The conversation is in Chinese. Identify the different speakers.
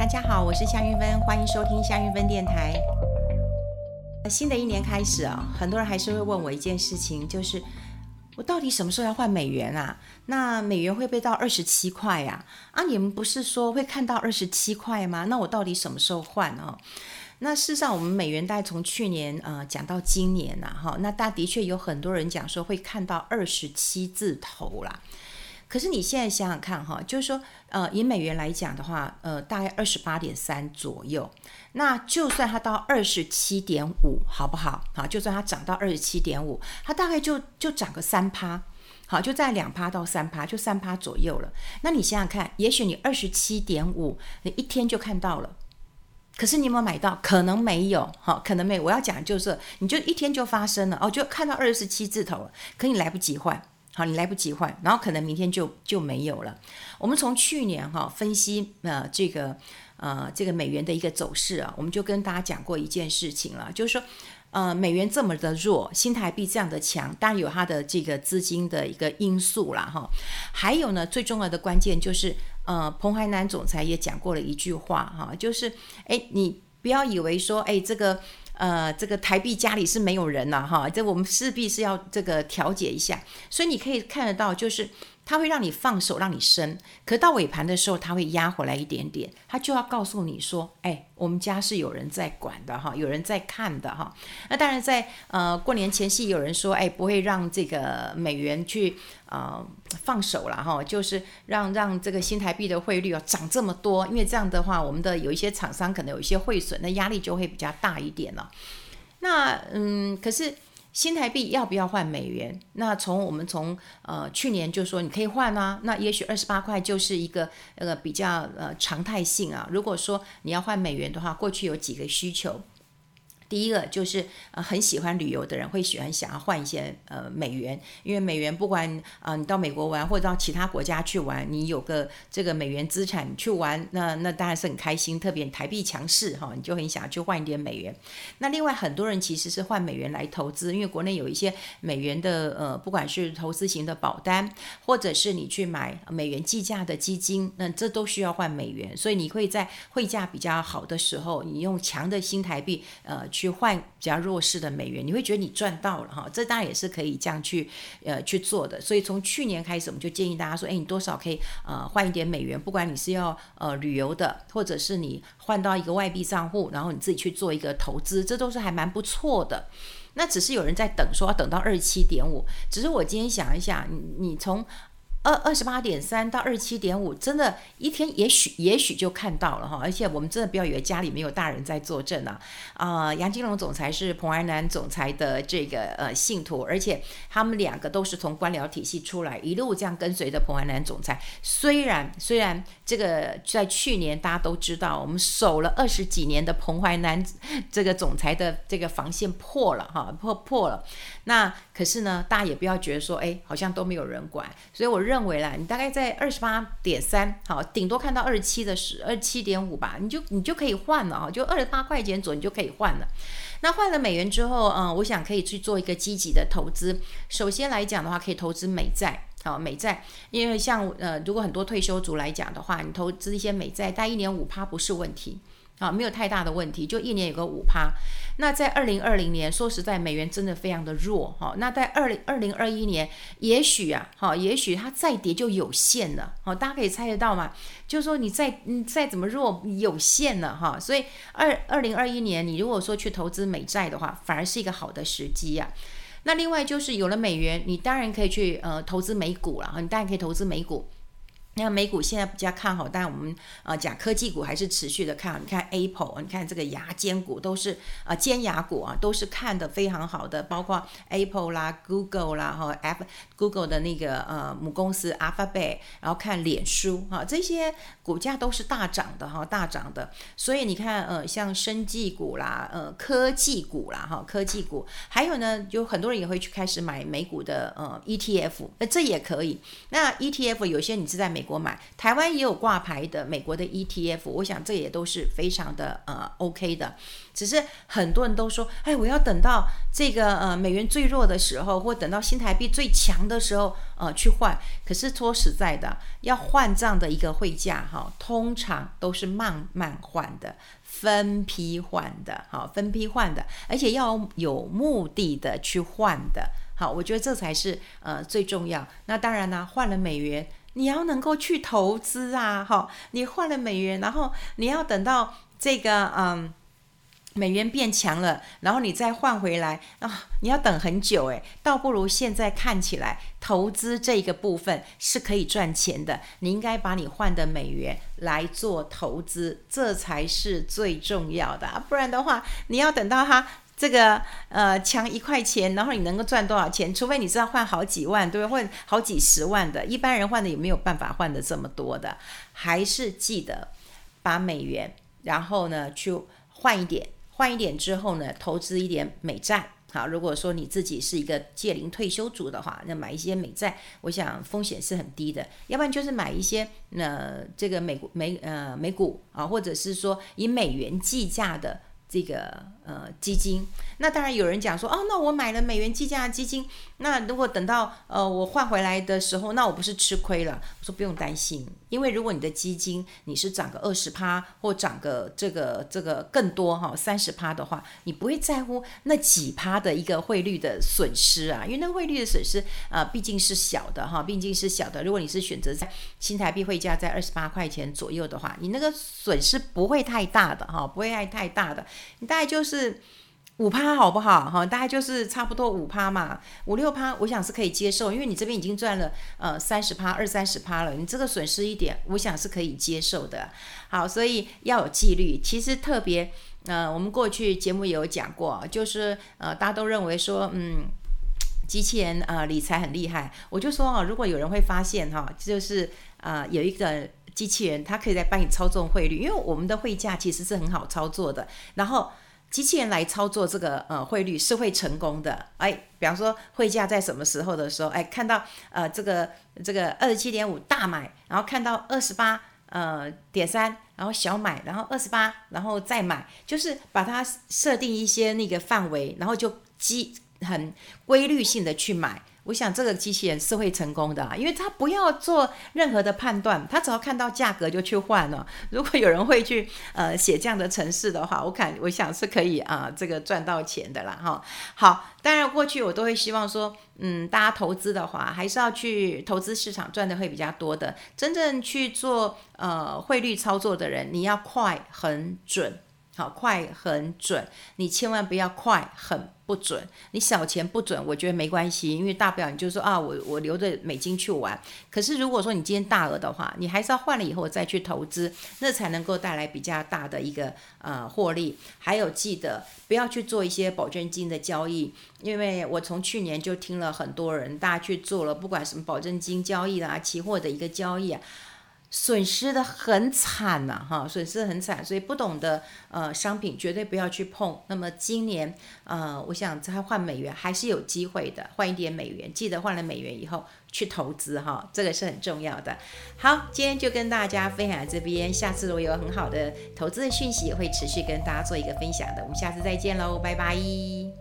Speaker 1: 大家好，我是夏云芬，欢迎收听夏云芬电台。新的一年开始啊，很多人还是会问我一件事情，就是我到底什么时候要换美元啊？那美元会不会到二十七块呀？啊，你们不是说会看到二十七块吗？那我到底什么时候换啊？那事实上，我们美元大概从去年呃讲到今年呐，哈，那大的确有很多人讲说会看到二十七字头啦。可是你现在想想看哈，就是说，呃，以美元来讲的话，呃，大概二十八点三左右。那就算它到二十七点五，好不好？好，就算它涨到二十七点五，它大概就就涨个三趴，好，就在两趴到三趴，就三趴左右了。那你想想看，也许你二十七点五，你一天就看到了，可是你有没有买到？可能没有，好，可能没有。我要讲就是，你就一天就发生了，哦，就看到二十七字头了，可你来不及换。好，你来不及换，然后可能明天就就没有了。我们从去年哈分析呃这个呃这个美元的一个走势啊，我们就跟大家讲过一件事情了，就是说呃美元这么的弱，新台币这样的强，当然有它的这个资金的一个因素啦哈。还有呢，最重要的关键就是呃彭淮南总裁也讲过了一句话哈，就是哎你不要以为说哎这个。呃，这个台币家里是没有人了哈，这我们势必是要这个调节一下，所以你可以看得到，就是。它会让你放手，让你升，可到尾盘的时候，它会压回来一点点，它就要告诉你说，哎，我们家是有人在管的哈，有人在看的哈。那当然在呃过年前夕，有人说，哎，不会让这个美元去呃放手了哈，就是让让这个新台币的汇率啊涨这么多，因为这样的话，我们的有一些厂商可能有一些汇损，那压力就会比较大一点了。那嗯，可是。新台币要不要换美元？那从我们从呃去年就说你可以换啊，那也许二十八块就是一个呃比较呃常态性啊。如果说你要换美元的话，过去有几个需求。第一个就是呃很喜欢旅游的人会喜欢想要换一些呃美元，因为美元不管啊、你到美国玩或者到其他国家去玩，你有个这个美元资产去玩，那那当然是很开心。特别台币强势哈，你就很想要去换一点美元。那另外很多人其实是换美元来投资，因为国内有一些美元的呃不管是投资型的保单，或者是你去买美元计价的基金，那这都需要换美元，所以你会在汇价比较好的时候，你用强的新台币呃。去去换比较弱势的美元，你会觉得你赚到了哈，这当然也是可以这样去呃去做的。所以从去年开始，我们就建议大家说，哎，你多少可以呃换一点美元，不管你是要呃旅游的，或者是你换到一个外币账户，然后你自己去做一个投资，这都是还蛮不错的。那只是有人在等，说要等到二十七点五。只是我今天想一想，你你从。二二十八点三到二十七点五，真的，一天也许也许就看到了哈，而且我们真的不要以为家里没有大人在作证啊啊、杨金龙总裁是彭淮南总裁的这个呃信徒，而且他们两个都是从官僚体系出来，一路这样跟随着彭淮南总裁。虽然虽然这个在去年大家都知道，我们守了二十几年的彭淮南这个总裁的这个防线破了哈，破破了。那可是呢，大家也不要觉得说，哎，好像都没有人管。所以我认认为啦，你大概在二十八点三，好，顶多看到二十七的十，二十七点五吧，你就你就可以换了啊，就二十八块钱左右你就可以换了。那换了美元之后，嗯，我想可以去做一个积极的投资。首先来讲的话，可以投资美债，好，美债，因为像呃，如果很多退休族来讲的话，你投资一些美债，大概一年五趴不是问题。啊，没有太大的问题，就一年有个五趴。那在二零二零年，说实在，美元真的非常的弱哈。那在二零二零二一年，也许啊，哈，也许它再跌就有限了。好，大家可以猜得到吗？就是说你再你再怎么弱，有限了哈。所以二二零二一年，你如果说去投资美债的话，反而是一个好的时机呀。那另外就是有了美元，你当然可以去呃投资美股了哈。你当然可以投资美股。那美股现在比较看好，但我们呃讲科技股还是持续的看好。你看 Apple，你看这个牙尖股都是呃尖牙股啊，都是看得非常好的，包括 Apple 啦、Google 啦哈，App Google 的那个呃母公司 Alphabet，然后看脸书哈，这些股价都是大涨的哈，大涨的。所以你看呃像生技股啦、呃科技股啦哈，科技股，还有呢，就很多人也会去开始买美股的呃 ETF，那这也可以。那 ETF 有些你是在美美国买，台湾也有挂牌的美国的 ETF，我想这也都是非常的呃 OK 的。只是很多人都说，哎，我要等到这个呃美元最弱的时候，或等到新台币最强的时候，呃去换。可是说实在的，要换这样的一个汇价哈，通常都是慢慢换的，分批换的，好，分批换的，而且要有目的的去换的。好，我觉得这才是呃最重要。那当然呢，换了美元，你要能够去投资啊，哈，你换了美元，然后你要等到这个嗯。美元变强了，然后你再换回来啊，你要等很久诶，倒不如现在看起来投资这个部分是可以赚钱的。你应该把你换的美元来做投资，这才是最重要的啊。不然的话，你要等到它这个呃强一块钱，然后你能够赚多少钱？除非你知道换好几万，对不对？换好几十万的，一般人换的也没有办法换的这么多的。还是记得把美元，然后呢去换一点。换一点之后呢，投资一点美债。好，如果说你自己是一个借龄退休族的话，那买一些美债，我想风险是很低的。要不然就是买一些呃这个美股美呃美股啊，或者是说以美元计价的。这个呃基金，那当然有人讲说，哦，那我买了美元计价的基金，那如果等到呃我换回来的时候，那我不是吃亏了？我说不用担心，因为如果你的基金你是涨个二十趴，或涨个这个这个更多哈三十趴的话，你不会在乎那几趴的一个汇率的损失啊，因为那汇率的损失啊、呃、毕竟是小的哈，毕竟是小的。如果你是选择在新台币汇价在二十八块钱左右的话，你那个损失不会太大的哈，不会太太大的。你大概就是五趴好不好？哈，大概就是差不多五趴嘛，五六趴，我想是可以接受，因为你这边已经赚了呃三十趴、二三十趴了，你这个损失一点，我想是可以接受的。好，所以要有纪律。其实特别呃，我们过去节目也有讲过，就是呃，大家都认为说，嗯，机器人啊、呃、理财很厉害，我就说啊，如果有人会发现哈，就是啊、有一个。机器人它可以来帮你操纵汇率，因为我们的汇价其实是很好操作的。然后机器人来操作这个呃汇率是会成功的。哎，比方说汇价在什么时候的时候，哎，看到呃这个这个二十七点五大买，然后看到二十八呃点三，然后小买，然后二十八，然后再买，就是把它设定一些那个范围，然后就机很规律性的去买。我想这个机器人是会成功的啊，因为它不要做任何的判断，它只要看到价格就去换了。如果有人会去呃写这样的程式的话，我看我想是可以啊、这个赚到钱的啦哈。好，当然过去我都会希望说，嗯，大家投资的话，还是要去投资市场赚的会比较多的。真正去做呃汇率操作的人，你要快很准。好，快很准，你千万不要快很不准。你小钱不准，我觉得没关系，因为大不了你就说啊，我我留着美金去玩。可是如果说你今天大额的话，你还是要换了以后再去投资，那才能够带来比较大的一个呃获利。还有记得不要去做一些保证金的交易，因为我从去年就听了很多人，大家去做了，不管什么保证金交易啦、期货的一个交易啊。损失的很惨呐，哈，损失很惨，所以不懂的呃商品绝对不要去碰。那么今年呃，我想再换美元还是有机会的，换一点美元，记得换了美元以后去投资哈，这个是很重要的。好，今天就跟大家分享这边，下次如果有很好的投资的讯息，会持续跟大家做一个分享的。我们下次再见喽，拜拜。